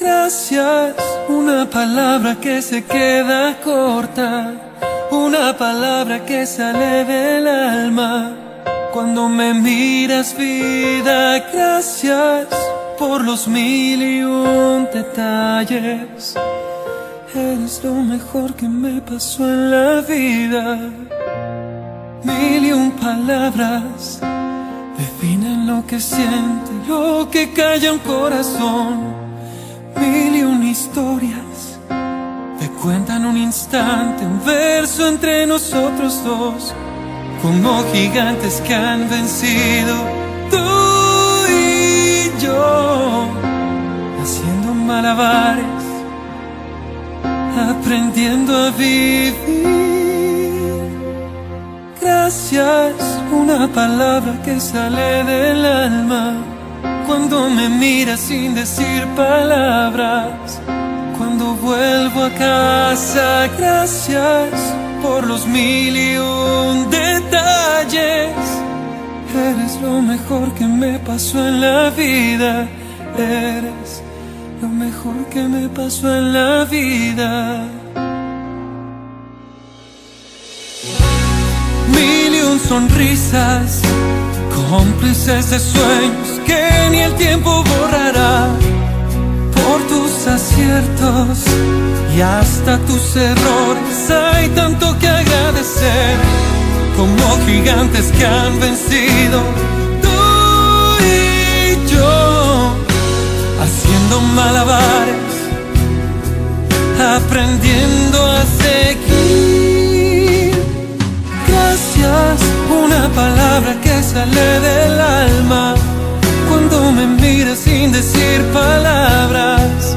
Gracias, una palabra que se queda corta, una palabra que sale del alma. Cuando me miras vida, gracias por los mil y un detalles. Eres lo mejor que me pasó en la vida. Mil y un palabras definen lo que siente, lo que calla un corazón. Historias te cuentan un instante, un verso entre nosotros dos, como gigantes que han vencido tú y yo, haciendo malabares, aprendiendo a vivir. Gracias, una palabra que sale del alma me miras sin decir palabras, cuando vuelvo a casa, gracias por los mil y un detalles. Eres lo mejor que me pasó en la vida, eres lo mejor que me pasó en la vida. Mil y un sonrisas cómplices de sueños que ni el tiempo borrará. Por tus aciertos y hasta tus errores hay tanto que agradecer. Como gigantes que han vencido tú y yo haciendo malabares aprendiendo a seguir una palabra que sale del alma cuando me miras sin decir palabras,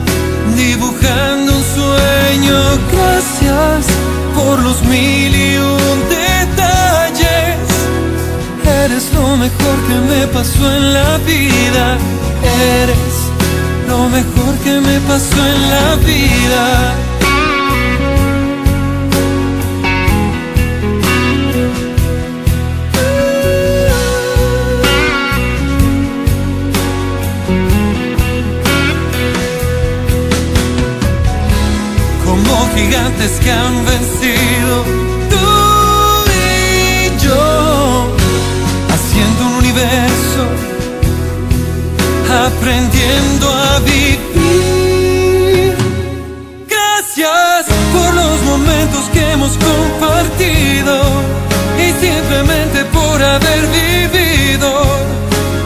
dibujando un sueño. Gracias por los mil y un detalles. Eres lo mejor que me pasó en la vida. Eres lo mejor que me pasó en la vida. Gigantes que han vencido. Tú y yo, haciendo un universo, aprendiendo a vivir. Gracias por los momentos que hemos compartido y simplemente por haber vivido.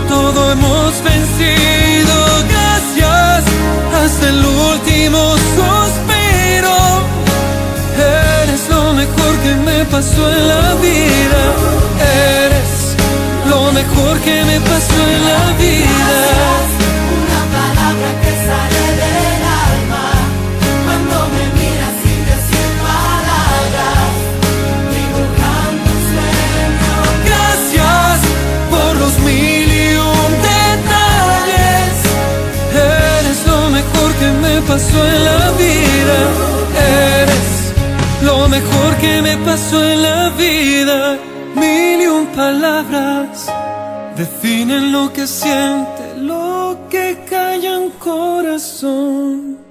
Todo hemos vencido. Gracias hasta el último pasó en la vida. Eres lo mejor que me pasó en la vida. Una palabra que sale del alma cuando me miras sin decir palabras, dibujando un sueño. Gracias por los mil y un detalles. Eres lo mejor que me pasó en la vida. Lo mejor que me pasó en la vida. Mil y un palabras definen lo que siente, lo que calla un corazón.